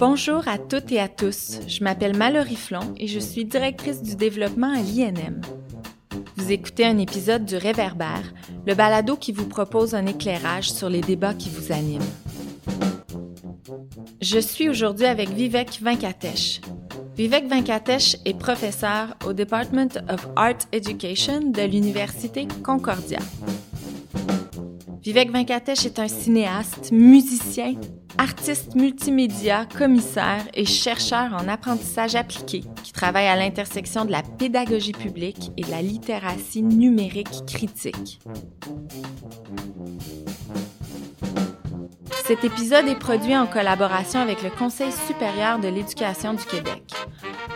Bonjour à toutes et à tous. Je m'appelle Mallory Flon et je suis directrice du développement à l'INM. Vous écoutez un épisode du Réverbère, le balado qui vous propose un éclairage sur les débats qui vous animent. Je suis aujourd'hui avec Vivek Venkatesh. Vivek Venkatesh est professeur au Department of Art Education de l'Université Concordia. Vivek Venkatesh est un cinéaste, musicien, artiste multimédia, commissaire et chercheur en apprentissage appliqué qui travaille à l'intersection de la pédagogie publique et de la littératie numérique critique. Cet épisode est produit en collaboration avec le Conseil supérieur de l'éducation du Québec.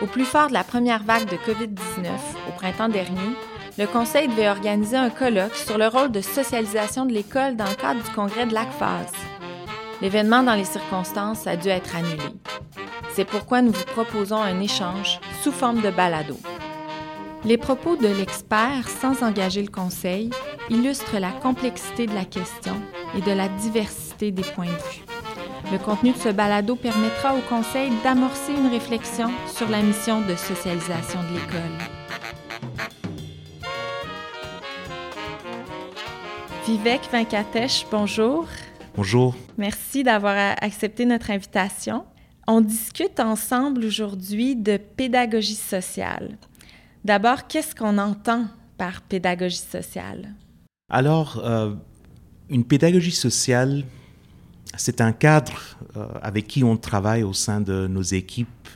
Au plus fort de la première vague de COVID-19, au printemps dernier, le Conseil devait organiser un colloque sur le rôle de socialisation de l'école dans le cadre du congrès de l'ACFAS. L'événement dans les circonstances a dû être annulé. C'est pourquoi nous vous proposons un échange sous forme de balado. Les propos de l'expert, sans engager le Conseil, illustrent la complexité de la question et de la diversité des points de vue. Le contenu de ce balado permettra au Conseil d'amorcer une réflexion sur la mission de socialisation de l'école. Vivek Venkatesh, bonjour. Bonjour. Merci d'avoir accepté notre invitation. On discute ensemble aujourd'hui de pédagogie sociale. D'abord, qu'est-ce qu'on entend par pédagogie sociale? Alors, euh, une pédagogie sociale, c'est un cadre euh, avec qui on travaille au sein de nos équipes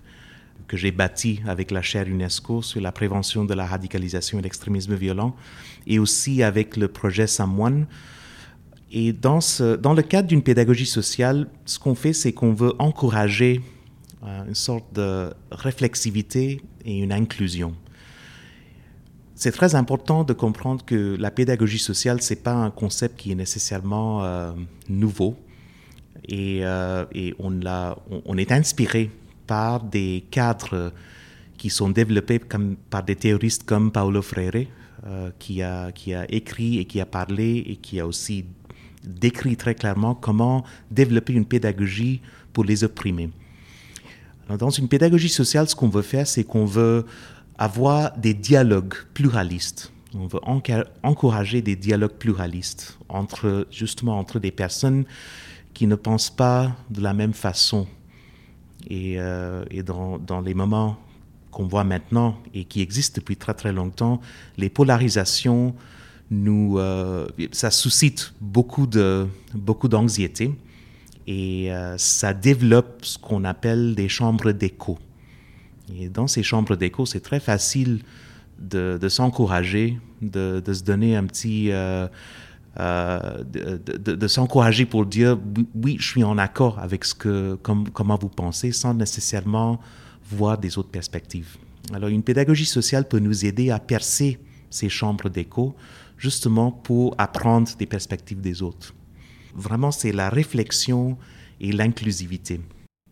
que j'ai bâti avec la chaire UNESCO sur la prévention de la radicalisation et l'extrémisme violent, et aussi avec le projet Samoine. Et dans, le cadre d'une pédagogie sociale, ce qu'on fait, c'est qu'on veut encourager euh, une sorte de réflexivité et une inclusion. C'est très important de comprendre que la pédagogie sociale, ce n'est pas un concept qui est nécessairement euh, nouveau. Et, euh, on, est inspiré par des cadres qui sont développés comme, par des théoristes comme Paulo Freire, euh, qui, a, qui a écrit et qui a parlé et qui a aussi décrit très clairement comment développer une pédagogie pour les opprimés. dans une pédagogie sociale, ce qu'on veut faire, c'est qu'on veut avoir des dialogues pluralistes. On veut encourager des dialogues pluralistes entre justement entre des personnes qui ne pensent pas de la même façon et, euh, dans, les moments qu'on voit maintenant et qui existent depuis très très longtemps, les polarisations, nous, euh, ça suscite beaucoup de beaucoup d'anxiété et euh, ça développe ce qu'on appelle des chambres d'écho. Et dans ces chambres d'écho, c'est très facile de, s'encourager, de, se donner un petit euh, de, de, s'encourager pour dire oui, je suis en accord avec ce que, comme, comment vous pensez, sans nécessairement voir des autres perspectives. Alors, une pédagogie sociale peut nous aider à percer ces chambres d'écho, justement pour apprendre des perspectives des autres. Vraiment, c'est la réflexion et l'inclusivité.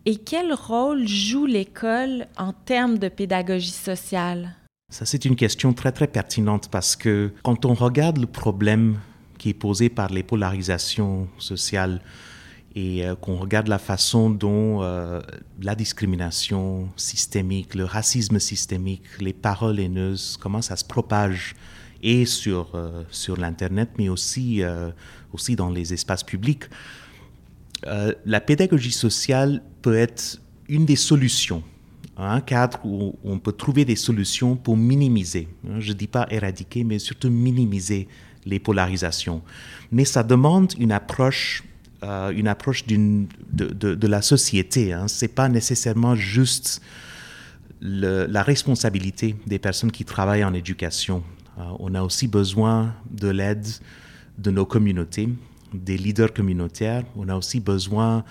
Et quel rôle joue l'école en termes de pédagogie sociale? Ça, c'est une question très, très pertinente parce que quand on regarde le problème posée par les polarisations sociales et euh, qu'on regarde la façon dont euh, la discrimination systémique, le racisme systémique, les paroles haineuses, comment ça se propage et sur, euh, sur l'Internet, mais aussi, aussi dans les espaces publics. la pédagogie sociale peut être une des solutions, un cadre où on peut trouver des solutions pour minimiser, hein, je ne dis pas éradiquer, mais surtout minimiser les polarisations. Mais ça demande une approche, euh, une approche de, de, de, la société. Hein. Ce n'est pas nécessairement juste la responsabilité des personnes qui travaillent en éducation. Euh, on a aussi besoin de l'aide de nos communautés, des leaders communautaires. On a aussi besoin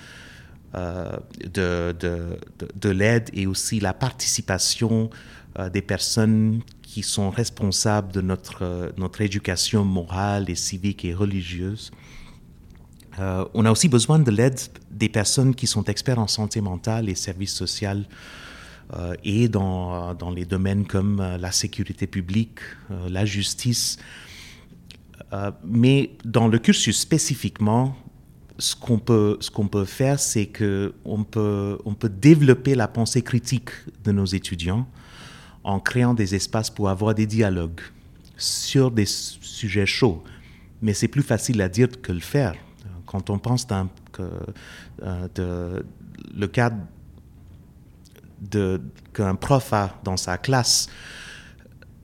euh, de, de, de l'aide et aussi la participation euh, des personnes qui sont responsables de notre, euh, notre éducation morale et civique et religieuse. Euh, on a aussi besoin de l'aide des personnes qui sont experts en santé mentale et services sociaux et dans, dans, les domaines comme la sécurité publique, la justice. mais dans le cursus spécifiquement, ce qu'on peut, ce qu'on peut faire, c'est qu'on peut, on peut développer la pensée critique de nos étudiants en créant des espaces pour avoir des dialogues sur des sujets chauds. Mais c'est plus facile à dire que le faire. Quand on pense que, euh, de, le cadre qu'un prof a dans sa classe,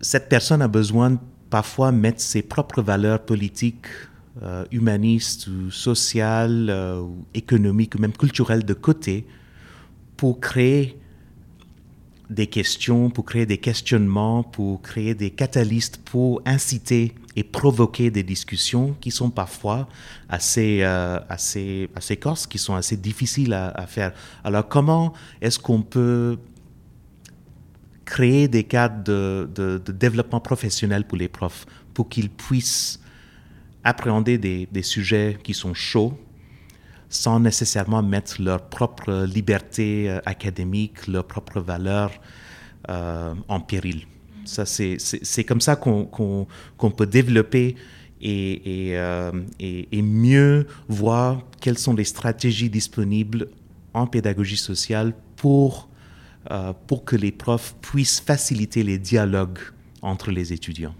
cette personne a besoin parfois mettre ses propres valeurs politiques, euh, humanistes ou sociales, euh, économiques ou même culturelles de côté pour créer des questions, pour créer des questionnements, pour créer des catalystes, pour inciter et provoquer des discussions qui sont parfois assez, euh, assez, assez corses, qui sont assez difficiles à, à faire. Alors comment est-ce qu'on peut créer des cadres de, développement professionnel pour les profs, pour qu'ils puissent appréhender des, sujets qui sont chauds, sans nécessairement mettre leur propre liberté euh, académique, leurs propres valeurs euh, en péril. Ça, c'est comme ça qu'on peut développer et, euh, et, et, mieux voir quelles sont les stratégies disponibles en pédagogie sociale pour pour que les profs puissent faciliter les dialogues entre les étudiants.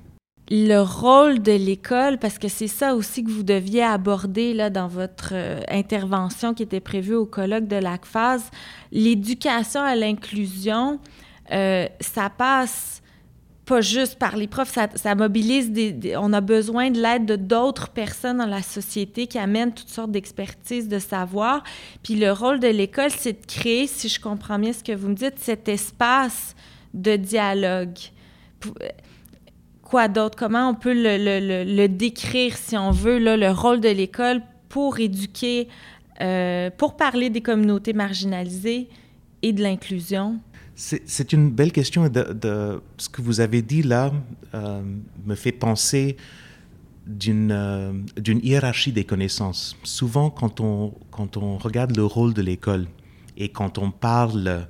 Le rôle de l'école, parce que c'est ça aussi que vous deviez aborder là, dans votre euh, intervention qui était prévue au colloque de l'ACFAS, l'éducation à l'inclusion, euh, ça passe pas juste par les profs, ça, mobilise des, On a besoin de l'aide de d'autres personnes dans la société qui amènent toutes sortes d'expertises, de savoir. Puis le rôle de l'école, c'est de créer, si je comprends bien ce que vous me dites, cet espace de dialogue. Quoi d'autre? Comment on peut le, décrire, si on veut, le rôle de l'école pour éduquer, euh, pour parler des communautés marginalisées et de l'inclusion? C'est une belle question. De, ce que vous avez dit là euh, me fait penser euh, d'une hiérarchie des connaissances. Souvent, quand on, quand on regarde le rôle de l'école et quand on parle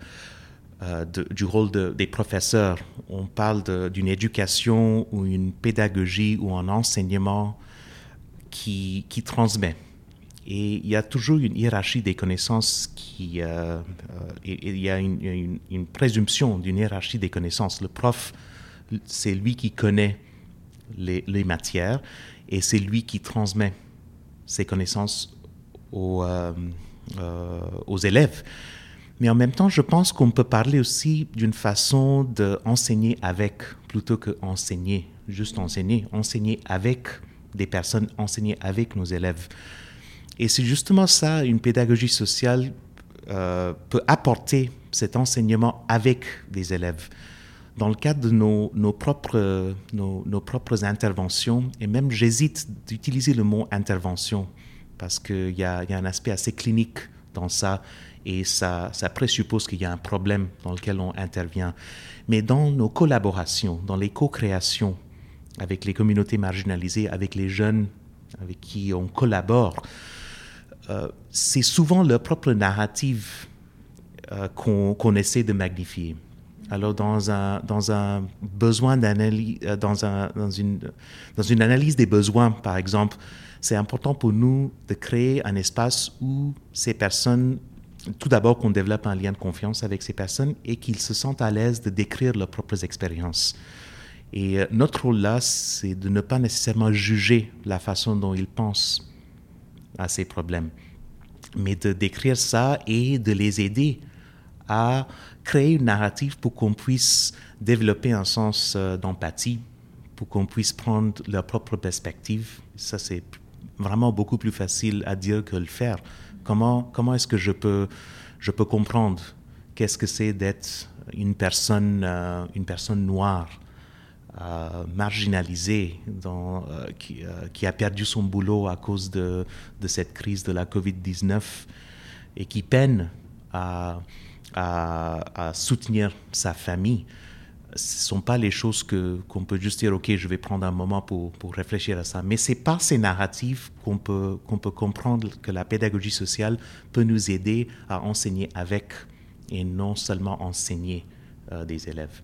euh, du rôle des professeurs, on parle d'une éducation ou une pédagogie ou un enseignement qui, transmet. Et il y a toujours une hiérarchie des connaissances qui... Euh, euh, il y a une, présomption d'une hiérarchie des connaissances. Le prof, c'est lui qui connaît les, matières et c'est lui qui transmet ses connaissances aux élèves. Mais en même temps, je pense qu'on peut parler aussi d'une façon d'enseigner avec plutôt que enseigner, juste enseigner, enseigner avec des personnes, enseigner avec nos élèves. Et c'est justement ça, une pédagogie sociale euh, peut apporter cet enseignement avec des élèves. Dans le cadre de nos, nos propres, nos, nos, propres interventions, et même j'hésite d'utiliser le mot intervention, parce qu'il y y a, un aspect assez clinique dans ça, et ça, ça présuppose qu'il y a un problème dans lequel on intervient. Mais dans nos collaborations, dans les co-créations avec les communautés marginalisées, avec les jeunes avec qui on collabore, euh, c'est souvent leur propre narrative euh, qu'on essaie de magnifier. Alors, dans un, dans un besoin d'analyse, euh, dans, un, dans, une, dans une analyse des besoins, par exemple, c'est important pour nous de créer un espace où ces personnes, tout d'abord qu'on développe un lien de confiance avec ces personnes et qu'ils se sentent à l'aise de décrire leurs propres expériences. Et notre rôle là, c'est de ne pas nécessairement juger la façon dont ils pensent à ces problèmes, mais de décrire ça et de les aider à créer une narrative pour qu'on puisse développer un sens euh, d'empathie, pour qu'on puisse prendre leur propre perspective. Ça, c'est vraiment beaucoup plus facile à dire que le faire. Comment, comment est-ce que je peux, je peux comprendre qu'est-ce que c'est d'être une personne, euh, une personne noire euh, marginalisé, dans, euh, qui, qui, a perdu son boulot à cause de, de cette crise de la COVID-19 et qui peine à, à, soutenir sa famille? Ce ne sont pas les choses que, qu'on peut juste dire, OK, je vais prendre un moment pour, pour réfléchir à ça. Mais c'est par ces narratifs qu'on peut, qu'on peut comprendre que la pédagogie sociale peut nous aider à enseigner avec et non seulement enseigner des élèves.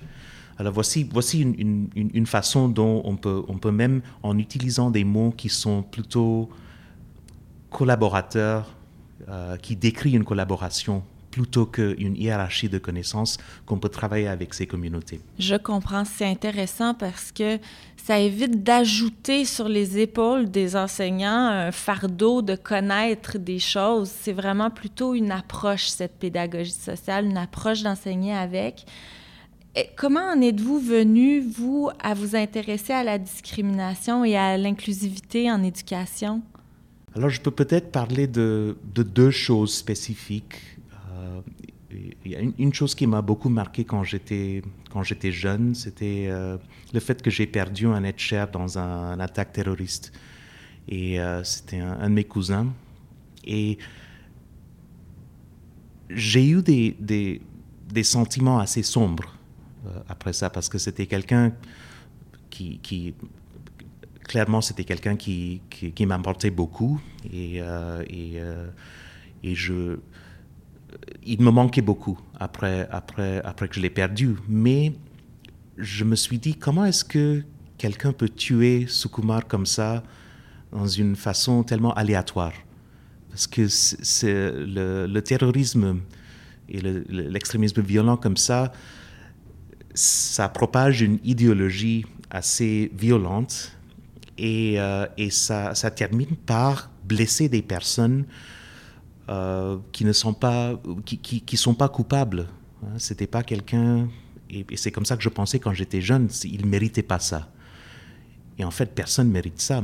Alors voici, voici une, une, une, façon dont on peut, on peut même, en utilisant des mots qui sont plutôt collaborateur qui décrit une collaboration plutôt qu'une hiérarchie de connaissances qu'on peut travailler avec ces communautés. Je comprends, c'est intéressant parce que ça évite d'ajouter sur les épaules des enseignants un fardeau de connaître des choses. C'est vraiment plutôt une approche, cette pédagogie sociale, une approche d'enseigner avec. Et comment en êtes-vous venu, vous, à vous intéresser à la discrimination et à l'inclusivité en éducation? Alors, je peux peut-être parler de, de deux choses spécifiques il y a une, chose qui m'a beaucoup marqué quand j'étais quand j'étais jeune, c'était euh, le fait que j'ai perdu un être cher dans un, attaque terroriste. Et euh, c'était un, de mes cousins. Et j'ai eu des, des, sentiments assez sombres euh, après ça, parce que c'était quelqu'un qui, clairement, c'était quelqu'un qui, qui, qui m'apportait beaucoup. Et, et, et je il me manquait beaucoup après, après, après que je l'ai perdu. Mais je me suis dit, comment est-ce que quelqu'un peut tuer Sukumar comme ça, dans une façon tellement aléatoire? Parce que c'est le, terrorisme et l'extrémisme violent comme ça, ça propage une idéologie assez violente et, euh, et ça, ça, termine par blesser des personnes euh, qui ne sont pas, qui, qui, sont pas coupables. Hein. C'était pas quelqu'un, et, c'est comme ça que je pensais quand j'étais jeune, il méritait pas ça. Et en fait, personne mérite ça.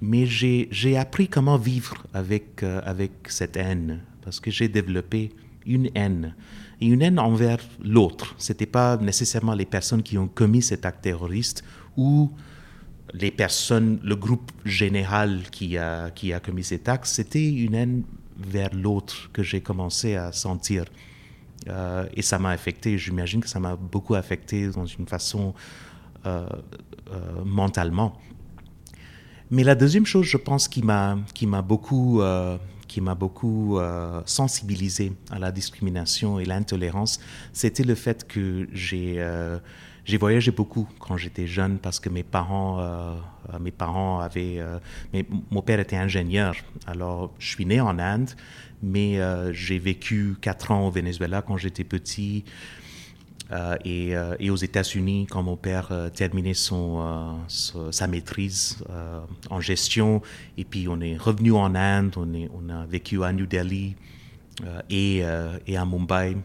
Mais j'ai appris comment vivre avec, euh, avec cette haine, parce que j'ai développé une haine. Une haine envers l'autre. Ce n'était pas nécessairement les personnes qui ont commis cet acte terroriste ou les personnes, le groupe général qui a, qui a commis cet acte. C'était une haine vers l'autre que j'ai commencé à sentir. Euh, et ça m'a affecté, j'imagine que ça m'a beaucoup affecté dans une façon euh, euh, mentalement. Mais la deuxième chose, je pense, qui m'a, qui m'a beaucoup, qui m'a beaucoup sensibilisé à la discrimination et l'intolérance, c'était le fait que j'ai j'ai voyagé beaucoup quand j'étais jeune parce que mes parents, euh, mes parents avaient. Euh, mon père était ingénieur. Alors, je suis né en Inde, mais euh, j'ai vécu quatre ans au Venezuela quand j'étais petit. Et, et, aux États-Unis, quand mon père terminait son, sa maîtrise en gestion, et puis on est revenu en Inde, on, est, on a vécu à New Delhi et, et à Mumbai.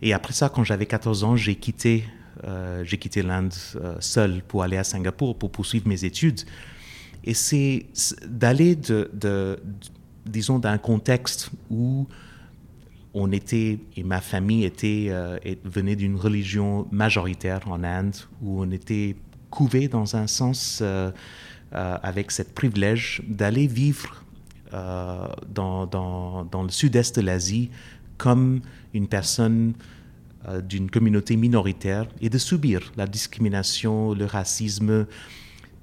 Et après ça, quand j'avais 14 ans, j'ai quitté euh, j'ai quitté l'Inde euh, seul pour aller à Singapour pour poursuivre mes études. Et c'est d'aller de, disons, d'un contexte où on était, et ma famille était, euh, venait d'une religion majoritaire en Inde, où on était couvé dans un sens avec cette privilège d'aller vivre dans, dans, dans, le sud-est de l'Asie comme une personne euh, d'une communauté minoritaire et de subir la discrimination, le racisme,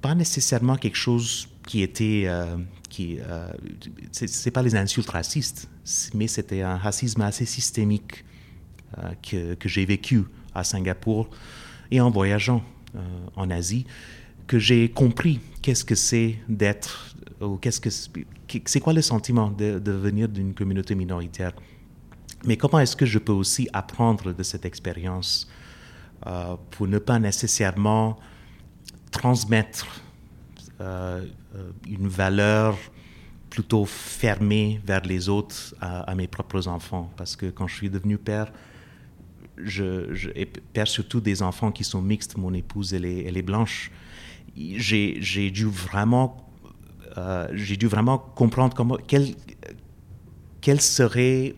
pas nécessairement quelque chose qui était... Euh, qui, euh, c'est pas les insultes racistes, mais c'était un racisme assez systémique que, que j'ai vécu à Singapour et en voyageant en Asie, que j'ai compris qu'est-ce que c'est d'être, ou qu'est-ce que c'est quoi le sentiment de, de venir d'une communauté minoritaire. Mais comment est-ce que je peux aussi apprendre de cette expérience euh, pour ne pas nécessairement transmettre euh, euh, une valeur plutôt fermée vers les autres à, mes propres enfants. Parce que quand je suis devenu père, et père surtout des enfants qui sont mixtes, mon épouse elle est, blanche, j'ai dû vraiment j'ai dû vraiment comprendre comment quelle, quelle serait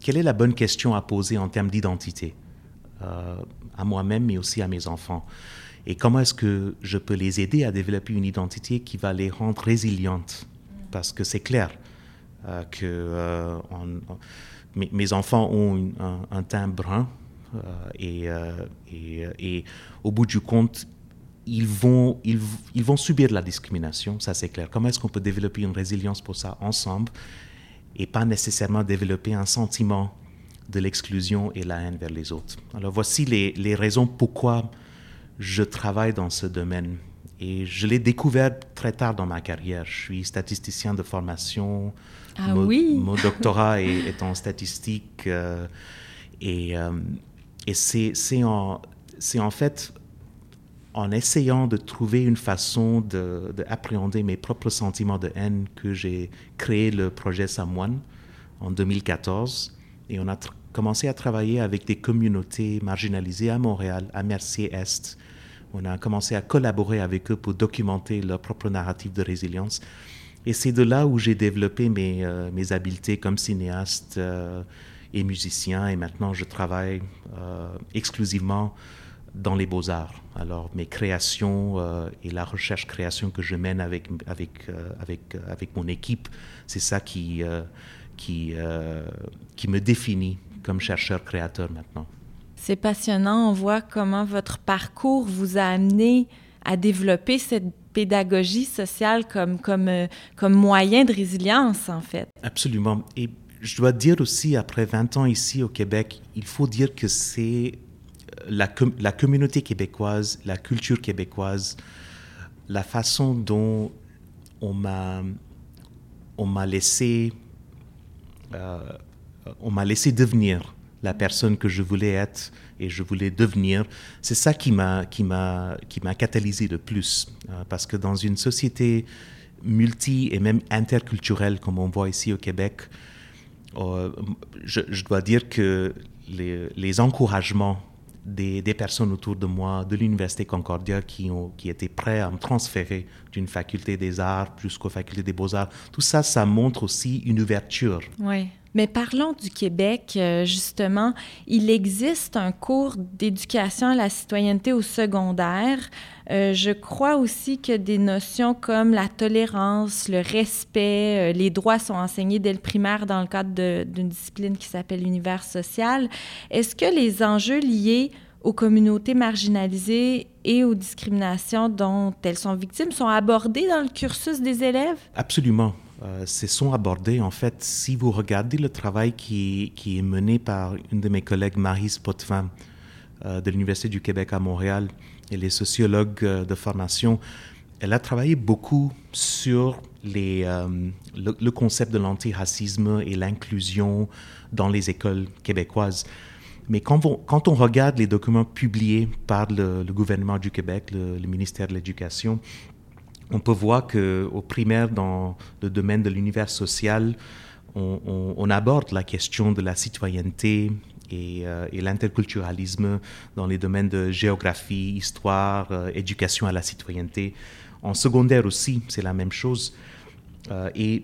quelle est la bonne question à poser en termes d'identité euh, à moi-même, mais aussi à mes enfants Et comment est-ce que je peux les aider à développer une identité qui va les rendre résilientes? Parce que c'est clair euh, que euh, mes, enfants ont un, teint brun et, et, au bout du compte, ils vont, ils vont subir la discrimination, ça c'est clair. Comment est-ce qu'on peut développer une résilience pour ça ensemble et pas nécessairement développer un sentiment de l'exclusion et la haine vers les autres? Alors voici les, les, raisons pourquoi je travaille dans ce domaine. Et je l'ai découvert très tard dans ma carrière. Je suis statisticien de formation. Ah mon, oui Mon doctorat est, est en statistique. euh, et euh, et c'est en, en fait en essayant de trouver une façon de- d'appréhender mes propres sentiments de haine que j'ai créé le projet Samoine en 2014. Et on a commencé à travailler avec des communautés marginalisées à Montréal, à Mercier-Est. On a commencé à collaborer avec eux pour documenter leur propre narrative de résilience. Et c'est de là où j'ai développé mes, euh, habiletés comme cinéaste euh, et musicien. Et maintenant, je travaille euh, exclusivement dans les beaux-arts. Alors, mes créations et la recherche-création que je mène avec, avec, avec, mon équipe, c'est ça qui, qui, qui me définit comme chercheur-créateur maintenant. C'est passionnant. On voit comment votre parcours vous a amené à développer cette pédagogie sociale comme, comme, euh, comme moyen de résilience, en fait. Absolument. Et je dois dire aussi, après 20 ans ici au Québec, il faut dire que c'est euh, la, la communauté québécoise, la culture québécoise, la façon dont on m'a laissé, euh, on m'a laissé devenir la personne que je voulais être et je voulais devenir, c'est ça qui m'a, qui m'a, qui m'a catalysé le plus. Euh, parce que dans une société multi et même interculturelle, comme on voit ici au Québec, euh, je, dois dire que les, les encouragements des, des personnes autour de moi, de l'Université Concordia, qui, ont, qui étaient prêts à me transférer d'une faculté des arts jusqu'aux facultés des beaux-arts, tout ça, ça montre aussi une ouverture. Oui. Mais parlons du Québec, euh, justement. Il existe un cours d'éducation à la citoyenneté au secondaire. Euh, je crois aussi que des notions comme la tolérance, le respect, euh, les droits sont enseignés dès le primaire dans le cadre d'une discipline qui s'appelle l'univers social. Est-ce que les enjeux liés aux communautés marginalisées et aux discriminations dont elles sont victimes sont abordés dans le cursus des élèves? Absolument. Euh, ce sont abordés. En fait, si vous regardez le travail qui, est mené par une de mes collègues, Marie Potvin, euh, de l'Université du Québec à Montréal, elle est sociologue euh, de formation, elle a travaillé beaucoup sur le, concept de l'antiracisme et l'inclusion dans les écoles québécoises. Mais quand on, regarde les documents publiés par le, gouvernement du Québec, le ministère de l'Éducation, on peut voir qu'au primaire, dans le domaine de l'univers social, on, aborde la question de la citoyenneté et, euh, et l'interculturalisme dans les domaines de géographie, histoire, euh, éducation à la citoyenneté. En secondaire aussi, c'est la même chose. Euh, et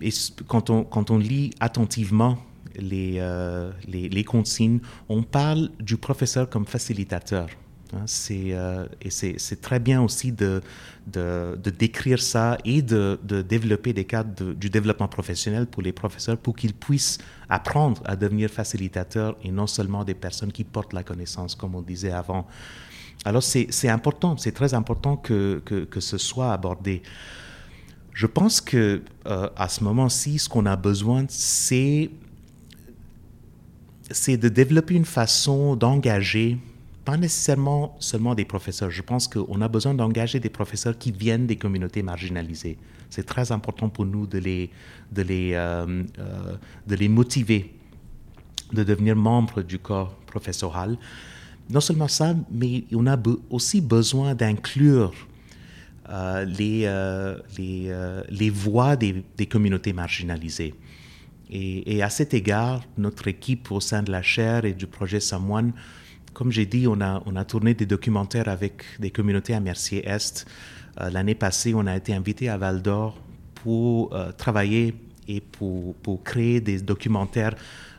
quand, on, lit attentivement les consignes, on parle du professeur comme facilitateur. Hein, c'est, euh, et c'est, très bien aussi de, de, de décrire ça et de, de développer des cadres du développement professionnel pour les professeurs pour qu'ils puissent apprendre à devenir facilitateurs et non seulement des personnes qui portent la connaissance, comme on disait avant. Alors c'est, c'est important, c'est très important que, que, que ce soit abordé. Je pense que euh, à ce moment-ci, ce qu'on a besoin, c'est c'est de développer une façon d'engager, pas nécessairement seulement des professeurs. Je pense qu'on a besoin d'engager des professeurs qui viennent des communautés marginalisées. C'est très important pour nous de les, de les, euh, euh, de les motiver, de devenir membres du corps professoral. Non seulement ça, mais on a aussi besoin d'inclure euh, les, les, les voix des, des communautés marginalisées. Et, et à cet égard, notre équipe au sein de la chaire et du projet Samoine, comme j'ai dit, on a, tourné des documentaires avec des communautés à Mercier-Est. Euh, L'année passée, on a été invité à Val d'Or pour euh, travailler et pour, créer des documentaires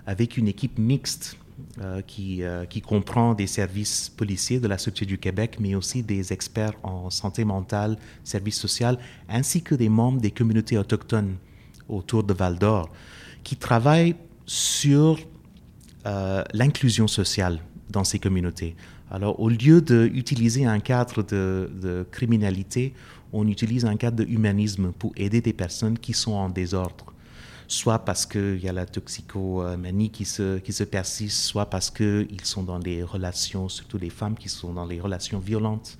avec une équipe mixte euh, qui, qui comprend des services policiers de la Sûreté du Québec, mais aussi des experts en santé mentale, services sociaux, ainsi que des membres des communautés autochtones autour de Val d'Or, qui travaillent sur l'inclusion sociale dans ces communautés. Alors, au lieu d'utiliser un cadre de, criminalité, on utilise un cadre de humanisme pour aider des personnes qui sont en désordre soit parce qu'il y a la toxicomanie qui se, qui se persiste, soit parce qu'ils sont dans des relations, surtout les femmes qui sont dans les relations violentes.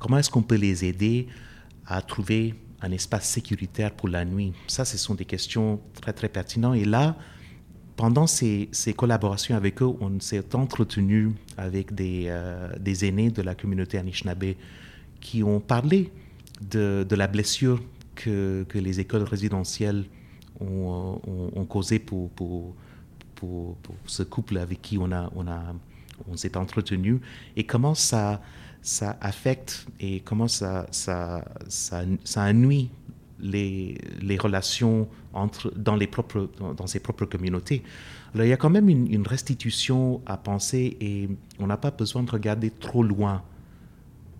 Comment est-ce qu'on peut les aider à trouver un espace sécuritaire pour la nuit? Ça, ce sont des questions très, très pertinentes. Et là, pendant ces, collaborations avec eux, on s'est entretenu avec des, euh, des, aînés de la communauté Anishinaabe qui ont parlé de, la blessure que, les écoles résidentielles ont, ont, causé pour, ce couple avec qui on, s'est entretenu. Et comment ça, affecte et comment ça, ça, ça, nuit les, relations entre, dans, les propres, dans, ses propres communautés. Alors, il y a quand même une, restitution à penser et on n'a pas besoin de regarder trop loin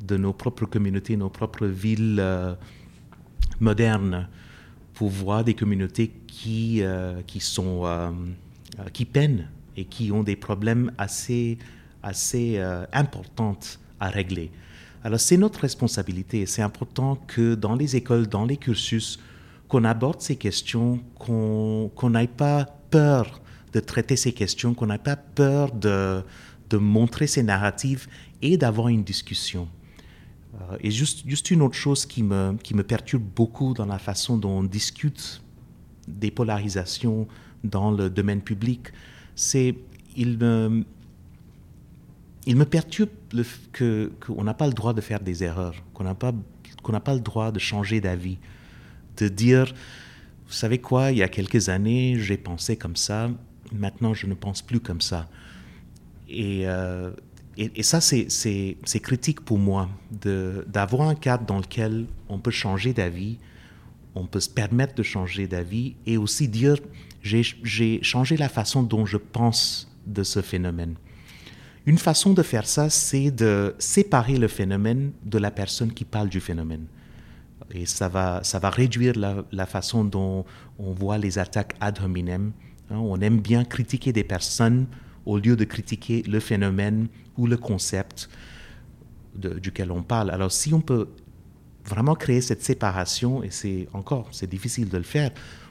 de nos propres communautés, nos propres villes euh, modernes pour voir des communautés qui, euh, qui, sont, euh, qui peinent et qui ont des problèmes assez, assez importants à régler. Alors c'est notre responsabilité. C'est important que dans les écoles, dans les cursus, qu'on aborde ces questions, qu'on n'aille pas peur de traiter ces questions, qu'on n'ait pas peur de, de, montrer ces narratives et d'avoir une discussion. Euh, et juste, juste une autre chose qui me, qui me perturbe beaucoup dans la façon dont on discute des polarisations dans le domaine public, c'est il il me perturbe qu'on n'a pas le droit de faire des erreurs, qu'on n'a pas, qu'on n'a pas le droit de changer d'avis, de dire, vous savez quoi, il y a quelques années, j'ai pensé comme ça, maintenant je ne pense plus comme ça. Et, euh, et, ça, c'est critique pour moi, d'avoir un cadre dans lequel on peut changer d'avis, on peut se permettre de changer d'avis et aussi dire, j'ai changé la façon dont je pense de ce phénomène. Une façon de faire ça, c'est de séparer le phénomène de la personne qui parle du phénomène. Et ça va, ça va réduire la, façon dont on voit les attaques ad hominem. Hein. on aime bien critiquer des personnes au lieu de critiquer le phénomène ou le concept duquel on parle. Alors si on peut vraiment créer cette séparation, et c'est encore, c'est difficile de le faire,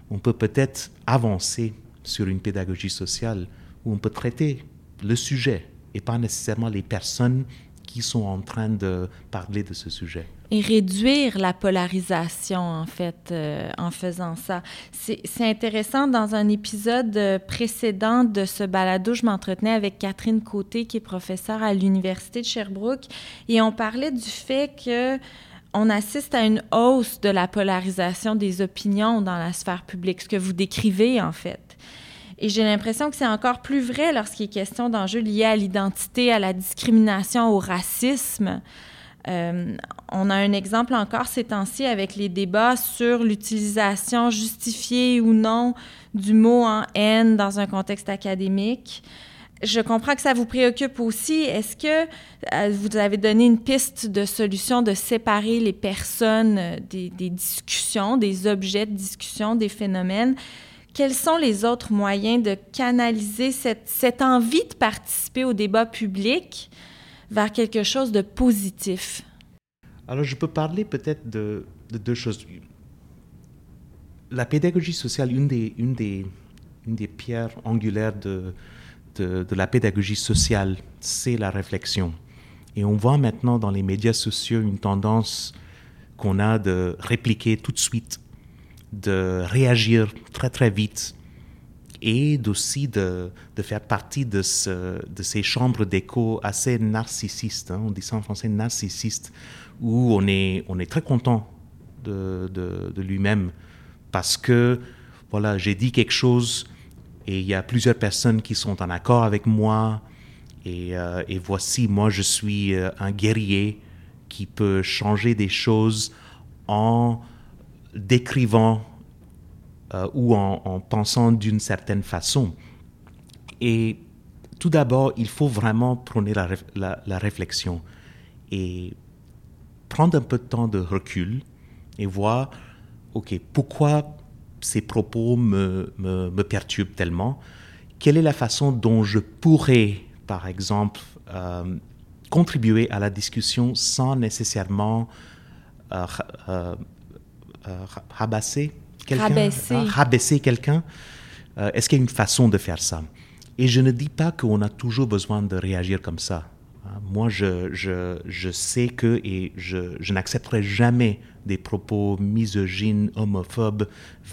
on peut peut-être avancer sur une pédagogie sociale où on peut traiter le sujet et pas nécessairement les personnes qui sont en train de parler de ce sujet. Et réduire la polarisation, en fait, euh, en faisant ça. C'est intéressant, dans un épisode précédent de ce balado, je m'entretenais avec Catherine Côté, qui est professeure à l'Université de Sherbrooke, et on parlait du fait que on assiste à une hausse de la polarisation des opinions dans la sphère publique, ce que vous décrivez, en fait. Et j'ai l'impression que c'est encore plus vrai lorsqu'il est question d'enjeux liés à l'identité, à la discrimination, au racisme. Euh, on a un exemple encore ces temps-ci avec les débats sur l'utilisation justifiée ou non du mot en haine dans un contexte académique. Je comprends que ça vous préoccupe aussi. Est-ce que euh, vous avez donné une piste de solution de séparer les personnes euh, des, des discussions, des objets de discussion, des phénomènes? Quels sont les autres moyens de canaliser cette, envie de participer au débat public vers quelque chose de positif? Alors, je peux parler peut-être de, deux choses. La pédagogie sociale, une des, une des, une des pierres angulaires de, de la pédagogie sociale, c'est la réflexion. Et on voit maintenant dans les médias sociaux une tendance qu'on a de répliquer tout de suite de réagir très très vite et aussi de, de, faire partie de, ce, de ces chambres d'écho assez narcissistes, hein, on dit ça en français narcissistes, où on est, on est très content de, de, lui-même parce que voilà, j'ai dit quelque chose et il y a plusieurs personnes qui sont en accord avec moi et, euh, et voici, moi je suis euh, un guerrier qui peut changer des choses en décrivant euh, ou en, pensant d'une certaine façon. Et tout d'abord, il faut vraiment prôner la, réflexion et prendre un peu de temps de recul et voir, OK, pourquoi ces propos me, me, perturbent tellement? Quelle est la façon dont je pourrais, par exemple, euh, contribuer à la discussion sans nécessairement euh, rabasser quelqu'un, rabaisser, hein, quelqu'un? Euh, est-ce qu'il y a une façon de faire ça? Et je ne dis pas qu'on a toujours besoin de réagir comme ça. Hein, moi, je, je, je, sais que et je, je n'accepterai jamais des propos misogynes, homophobes,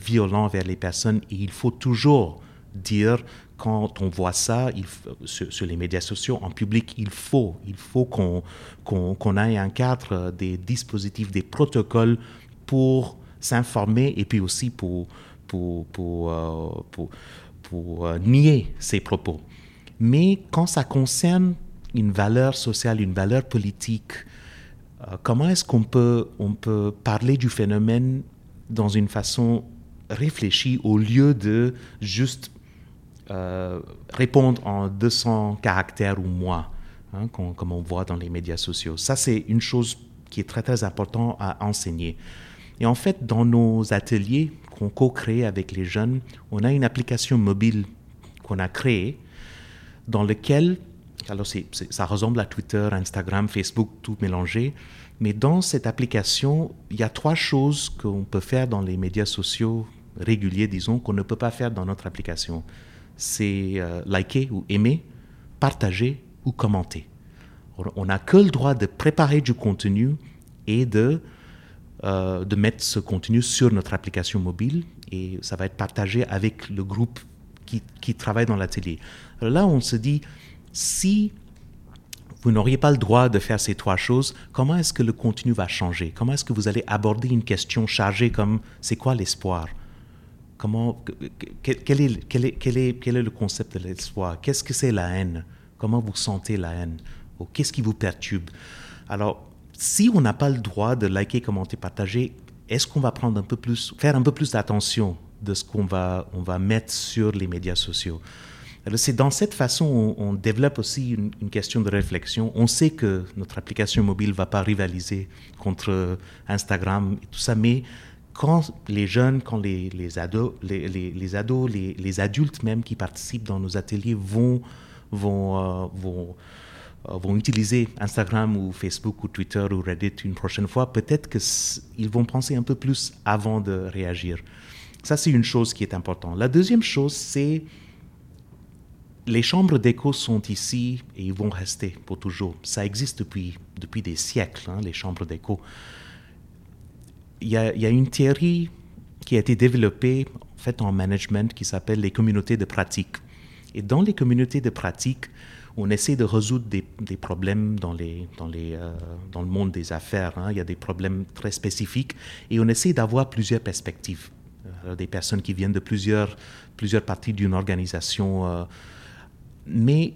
violents vers les personnes. Et il faut toujours dire quand on voit ça il, sur, les médias sociaux, en public, il faut, il faut qu'on qu'on ait un cadre, des dispositifs, des protocoles pour s'informer et puis aussi pour, pour, pour, euh, pour, euh, nier ces propos. Mais quand ça concerne une valeur sociale, une valeur politique, euh, comment est-ce qu'on peut, on peut parler du phénomène dans une façon réfléchie au lieu de juste répondre en 200 caractères ou moins, hein, comme, on voit dans les médias sociaux? Ça, c'est une chose qui est très, très importante à enseigner. Et en fait, dans nos ateliers qu'on co-crée avec les jeunes, on a une application mobile qu'on a créée dans laquelle, alors ça ressemble à Twitter, Instagram, Facebook, tout mélangé, mais dans cette application, il y a trois choses qu'on peut faire dans les médias sociaux réguliers, disons, qu'on ne peut pas faire dans notre application. C'est euh, liker ou aimer, partager ou commenter. On n'a que le droit de préparer du contenu et de, euh, de mettre ce contenu sur notre application mobile et ça va être partagé avec le groupe qui, qui travaille dans l'atelier. Là, on se dit, si vous n'auriez pas le droit de faire ces trois choses, comment est-ce que le contenu va changer? Comment est-ce que vous allez aborder une question chargée comme c'est quoi l'espoir? Comment, quel, est, quel, est, quel, est, quel est le concept de l'espoir? Qu'est-ce que c'est la haine? Comment vous sentez la haine? Qu'est-ce qui vous perturbe? Alors, si on n'a pas le droit de liker, commenter, partager, est-ce qu'on va prendre un peu plus, faire un peu plus d'attention de ce qu'on va, on va mettre sur les médias sociaux? C'est dans cette façon on, développe aussi une, question de réflexion. On sait que notre application mobile ne va pas rivaliser contre Instagram et tout ça, mais quand les jeunes, quand les, ados, les, ados les, adultes même qui participent dans nos ateliers vont, vont, euh, vont, vont utiliser Instagram ou Facebook ou Twitter ou Reddit une prochaine fois, peut-être qu'ils vont penser un peu plus avant de réagir. Ça, c'est une chose qui est importante. La deuxième chose, c'est les chambres d'écho sont ici et ils vont rester pour toujours. Ça existe depuis, depuis des siècles, hein, les chambres d'écho. Il y, a, une théorie qui a été développée en, fait, en management qui s'appelle les communautés de pratique. Et dans les communautés de pratique, on essaie de résoudre des, problèmes euh, dans le monde des affaires. Hein. Il y a des problèmes très spécifiques et on essaie d'avoir plusieurs perspectives. Euh, des personnes qui viennent de plusieurs, parties d'une organisation. Euh, mais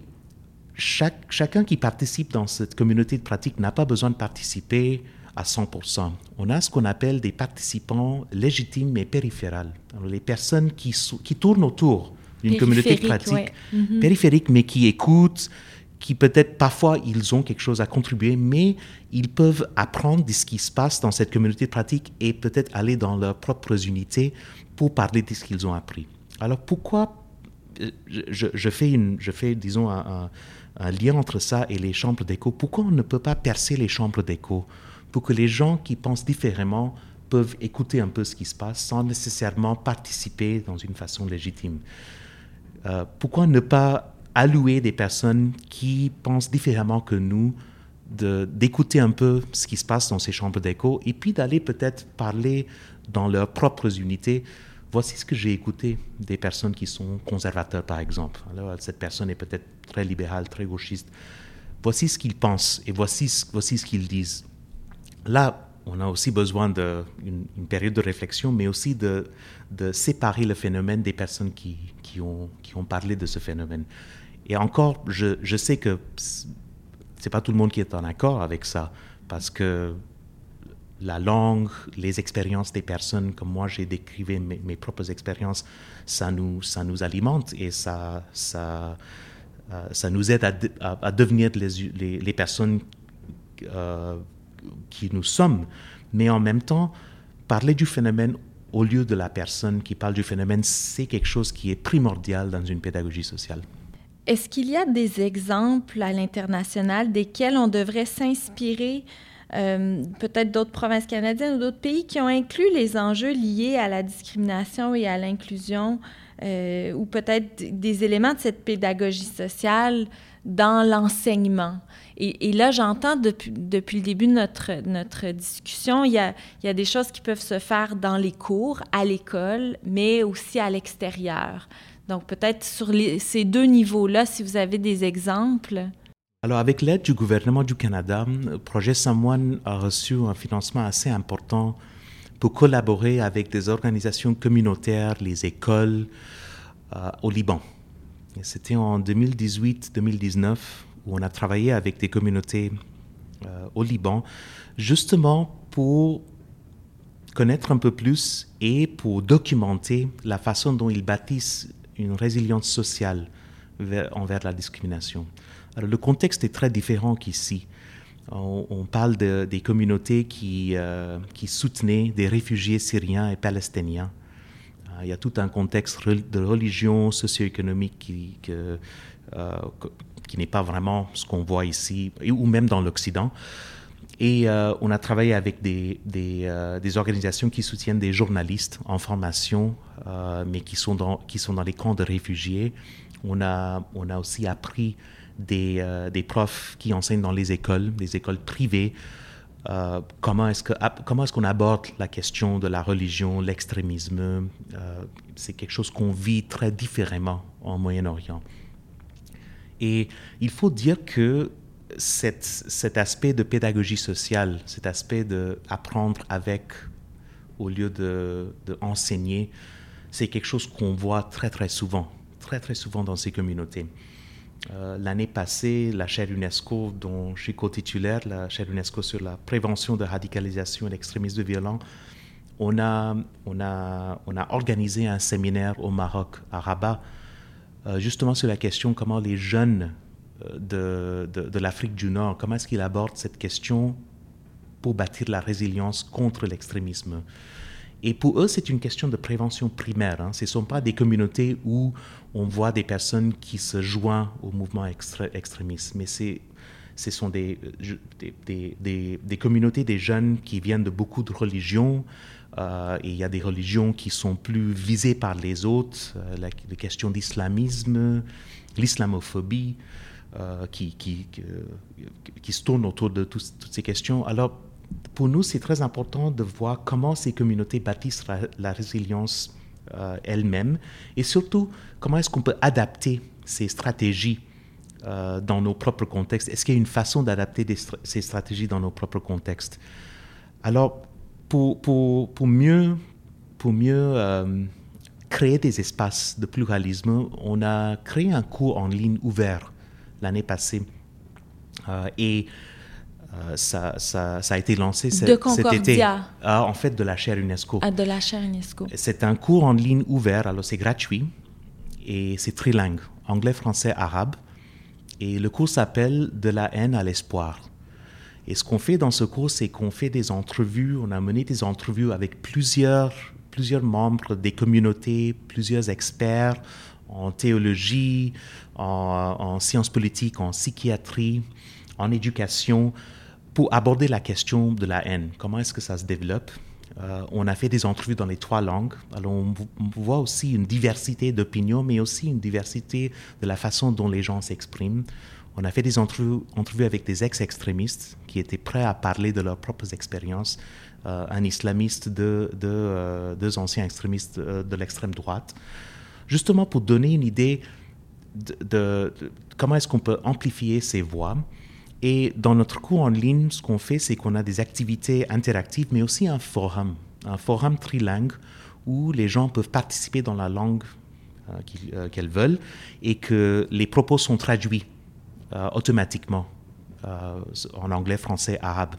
chacun qui participe dans cette communauté de pratique n'a pas besoin de participer à 100%. On a ce qu'on appelle des participants légitimes et périphérales. les personnes qui tournent autour d'une communauté de pratique mhm. périphérique, mais qui écoutent, qui peut-être parfois ils ont quelque chose à contribuer, mais ils peuvent apprendre de ce qui se passe dans cette communauté de pratique et peut-être aller dans leurs propres unités pour parler de ce qu'ils ont appris. Alors pourquoi je, fais, une, je fais, disons, un, lien entre ça et les chambres d'écho. Pourquoi on ne peut pas percer les chambres d'écho pour que les gens qui pensent différemment peuvent écouter un peu ce qui se passe sans nécessairement participer dans une façon légitime? Euh, Pourquoi ne pas allouer des personnes qui pensent différemment que nous d'écouter un peu ce qui se passe dans ces chambres d'écho et puis d'aller peut-être parler dans leurs propres unités? Voici ce que j'ai écouté des personnes qui sont conservateurs, par exemple. Alors, cette personne est peut-être très libérale, très gauchiste. Voici ce qu'ils pensent et voici, voici ce qu'ils disent. Là, on a aussi besoin d'une une période de réflexion, mais aussi de, séparer le phénomène des personnes qui, qui, ont, parlé de ce phénomène. Et encore, je, sais que c'est pas tout le monde qui est en accord avec ça, parce que la langue, les expériences des personnes, comme moi j'ai décrivé mes, propres expériences, ça nous, ça nous alimente et ça, ça, euh, ça nous aide à, devenir les, les, personnes euh, qui nous sommes. Mais en même temps, parler du phénomène au lieu de la personne qui parle du phénomène, c'est quelque chose qui est primordial dans une pédagogie sociale. Est-ce qu'il y a des exemples à l'international desquels on devrait s'inspirer euh, peut-être d'autres provinces canadiennes ou d'autres pays qui ont inclus les enjeux liés à la discrimination et à l'inclusion euh, ou peut-être des éléments de cette pédagogie sociale dans l'enseignement. Et, là, j'entends depuis, le début de notre, notre discussion, il y, a, il y a des choses qui peuvent se faire dans les cours, à l'école, mais aussi à l'extérieur. Donc peut-être sur ces deux niveaux-là, si vous avez des exemples. Alors avec l'aide du gouvernement du Canada, le projet Samoine a reçu un financement assez important pour collaborer avec des organisations communautaires, les écoles euh, au Liban. C'était en 2018-2019 où on a travaillé avec des communautés euh, au Liban, justement pour connaître un peu plus et pour documenter la façon dont ils bâtissent une résilience sociale envers la discrimination. Alors, le contexte est très différent qu'ici. On, parle des communautés euh, qui soutenaient des réfugiés syriens et palestiniens. Euh, il y a tout un contexte de religion socio-économique qui, euh, qui n'est pas vraiment ce qu'on voit ici, ou même dans l'Occident. Et on a travaillé avec des, des, des, organisations qui soutiennent des journalistes en formation, mais qui sont, dans, qui sont dans les camps de réfugiés. On a, on a aussi appris des, euh, des, profs qui enseignent dans les écoles, les écoles privées. Euh, comment est-ce qu'on est aborde la question de la religion, l'extrémisme? Euh, C'est quelque chose qu'on vit très différemment en Moyen-Orient. Et il faut dire que cet, aspect de pédagogie sociale, cet aspect d'apprendre avec au lieu de, de enseigner, c'est quelque chose qu'on voit très très souvent, très très souvent dans ces communautés. Euh, l'année passée, la chaire UNESCO, dont je suis co-titulaire, la chaire UNESCO sur la prévention de radicalisation et d'extrémisme violent, on a, organisé un séminaire au Maroc, à Rabat, euh, justement sur la question comment les jeunes euh, de, de l'Afrique du Nord, comment est-ce qu'ils abordent cette question pour bâtir la résilience contre l'extrémisme. Et pour eux, c'est une question de prévention primaire. Hein. Ce ne sont pas des communautés où on voit des personnes qui se joignent au mouvement extrémiste, mais ce sont des, des, des, communautés, des jeunes qui viennent de beaucoup de religions. Euh, et il y a des religions qui sont plus visées par les autres, euh, la, les questions d'islamisme, l'islamophobie, euh, qui, se tournent autour de toutes ces questions. Alors, pour nous, c'est très important de voir comment ces communautés bâtissent la, résilience euh, elles-mêmes et surtout comment est-ce qu'on peut adapter ces stratégies euh, dans nos propres contextes? Est-ce qu'il y a une façon d'adapter ces stratégies dans nos propres contextes? Alors, pour, pour, pour mieux, pour mieux euh, créer des espaces de pluralisme, on a créé un cours en ligne ouvert l'année passée. et euh, ça, ça, ça, a été lancé cet, été. Ah, en fait, de la chaire UNESCO. Ah, de la chaire UNESCO. C'est un cours en ligne ouvert, alors c'est gratuit et c'est trilingue, anglais, français, arabe. Et le cours s'appelle De la haine à l'espoir. Et ce qu'on fait dans ce cours, c'est qu'on fait des entrevues, on a mené des entrevues avec plusieurs, plusieurs membres des communautés, plusieurs experts en théologie, en, en sciences politiques, en psychiatrie, en éducation, pour aborder la question de la haine. Comment est-ce que ça se développe? Euh, On a fait des entrevues dans les trois langues. Alors on, voit aussi une diversité d'opinions, mais aussi une diversité de la façon dont les gens s'expriment. On a fait des entrevues, avec des ex-extrémistes qui étaient prêts à parler de leurs propres expériences. Euh, un islamiste, de, euh, deux anciens extrémistes de l'extrême droite. Justement pour donner une idée de comment est-ce qu'on peut amplifier ces voix et dans notre cours en ligne, ce qu'on fait, c'est qu'on a des activités interactives, mais aussi un forum, un forum trilingue où les gens peuvent participer dans la langue euh, euh, qu'elles veulent et que les propos sont traduits euh, automatiquement en anglais, français, arabe.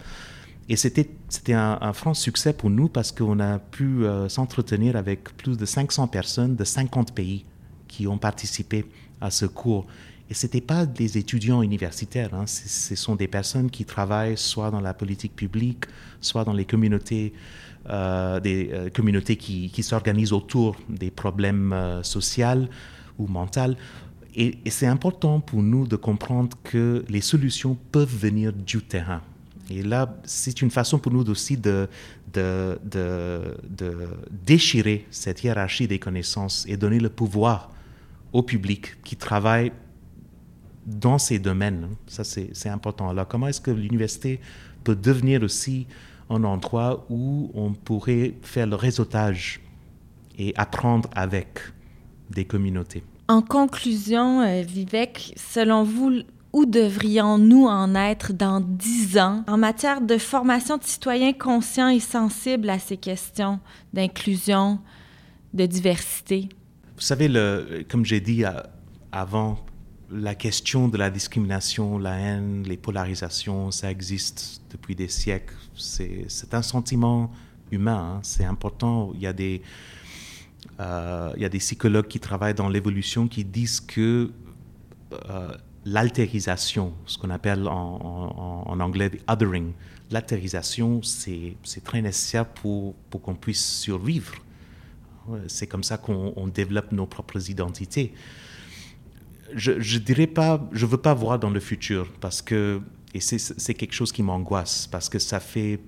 Et c'était, c'était un, un, franc succès pour nous parce qu'on a pu s'entretenir avec plus de 500 personnes de 50 pays qui ont participé à ce cours. Et ce n'étaient pas des étudiants universitaires, hein. ce sont des personnes qui travaillent soit dans la politique publique, soit dans les communautés, euh, des euh, communautés qui, s'organisent autour des problèmes euh, sociaux ou mentaux. Et, c'est important pour nous de comprendre que les solutions peuvent venir du terrain. Et là, c'est une façon pour nous aussi de, déchirer cette hiérarchie des connaissances et donner le pouvoir au public qui travaille dans ces domaines. Ça, c'est important. Alors, comment est-ce que l'université peut devenir aussi un endroit où on pourrait faire le réseautage et apprendre avec des communautés? En conclusion, euh, Vivek, selon vous, où devrions-nous en être dans dix ans en matière de formation de citoyens conscients et sensibles à ces questions d'inclusion, de diversité? Vous savez, le, comme j'ai dit euh, avant, la question de la discrimination, la haine, les polarisations, ça existe depuis des siècles. C'est un sentiment humain, hein. c'est important. Il y a des euh, il y a des psychologues qui travaillent dans l'évolution qui disent que euh, l'altérisation, ce qu'on appelle en, anglais othering, l'altérisation, c'est très nécessaire pour qu'on puisse survivre. C'est comme ça qu'on développe nos propres identités. Je ne dirais pas, je veux pas voir dans le futur parce que, et c'est quelque chose qui m'angoisse parce que ça fait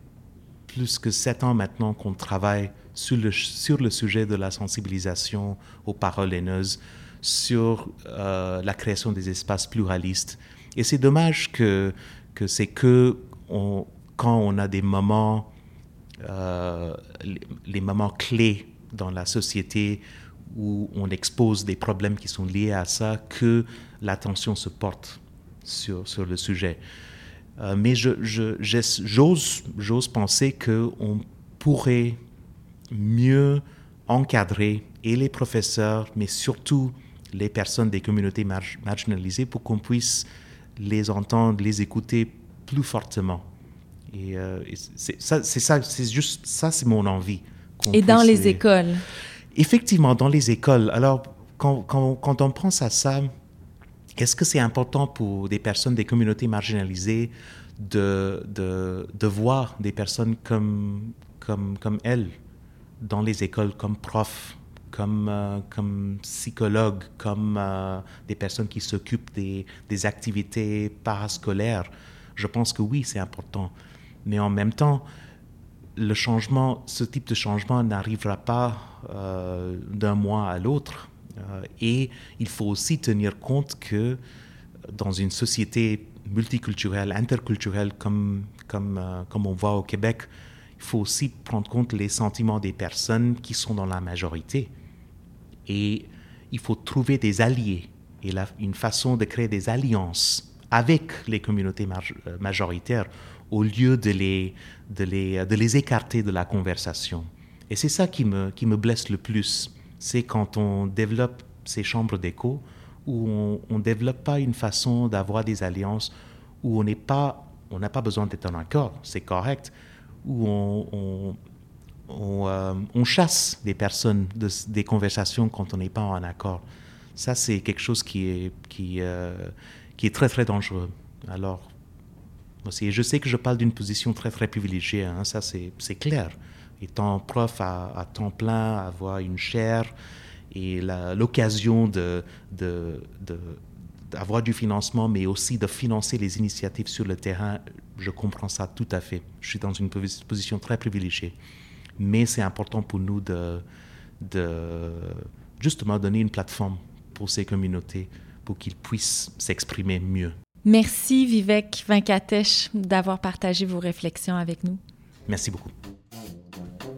plus que sept ans maintenant qu'on travaille sur le, sur le sujet de la sensibilisation aux paroles haineuses, sur euh, la création des espaces pluralistes. Et c'est dommage que, que c'est que on, quand on a des moments, euh, les, moments clés dans la société où on expose des problèmes qui sont liés à ça, que l'attention se porte sur, sur le sujet. Euh, mais j'ose je, j'ose penser qu'on pourrait mieux encadrer et les professeurs, mais surtout les personnes des communautés marginalisées pour qu'on puisse les entendre, les écouter plus fortement. Et, euh, c'est ça, c'est juste ça, c'est mon envie. Et dans les, écoles. Effectivement, dans les écoles. Alors, quand, on pense à ça, est-ce que c'est important pour des personnes des communautés marginalisées de, de, de voir des personnes comme, comme, comme elles dans les écoles comme profs, comme, euh, comme psychologues, comme euh, des personnes qui s'occupent des, des, activités parascolaires? Je pense que oui, c'est important. Mais en même temps, le changement, ce type de changement n'arrivera pas euh, d'un mois à l'autre. et il faut aussi tenir compte que dans une société multiculturelle, interculturelle comme, comme, comme on voit au Québec, il faut aussi prendre compte les sentiments des personnes qui sont dans la majorité. Et il faut trouver des alliés et une façon de créer des alliances avec les communautés euh, majoritaires au lieu de les, de, les, de les écarter de la conversation. Et c'est ça qui me, qui me blesse le plus, c'est quand on développe ces chambres d'écho où on ne développe pas une façon d'avoir des alliances où on n'est pas on n'a pas besoin d'être en accord, c'est correct, où on, euh, on, chasse des personnes de, des conversations quand on n'est pas en accord. Ça, c'est quelque chose qui est, qui, euh, qui est très, très dangereux. Alors, je sais que je parle d'une position très, très privilégiée, hein, ça, c'est clair. Étant prof à, temps plein, avoir une chaire et l'occasion d'avoir du financement, mais aussi de financer les initiatives sur le terrain, je comprends ça tout à fait. Je suis dans une position très privilégiée. Mais c'est important pour nous de justement donner une plateforme pour ces communautés pour qu'ils puissent s'exprimer mieux. Merci Vivek Venkatesh d'avoir partagé vos réflexions avec nous. Merci beaucoup.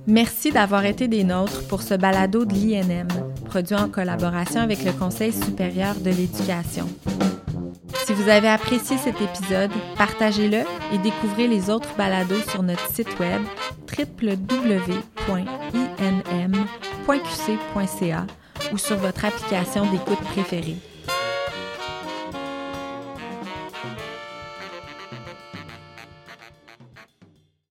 Merci d'avoir été des nôtres pour ce balado de l'INM, produit en collaboration avec le Conseil supérieur de l'éducation. Si vous avez apprécié cet épisode, partagez-le et découvrez les autres balados sur notre site web www.inm.qc.ca ou sur votre application d'écoute préférée.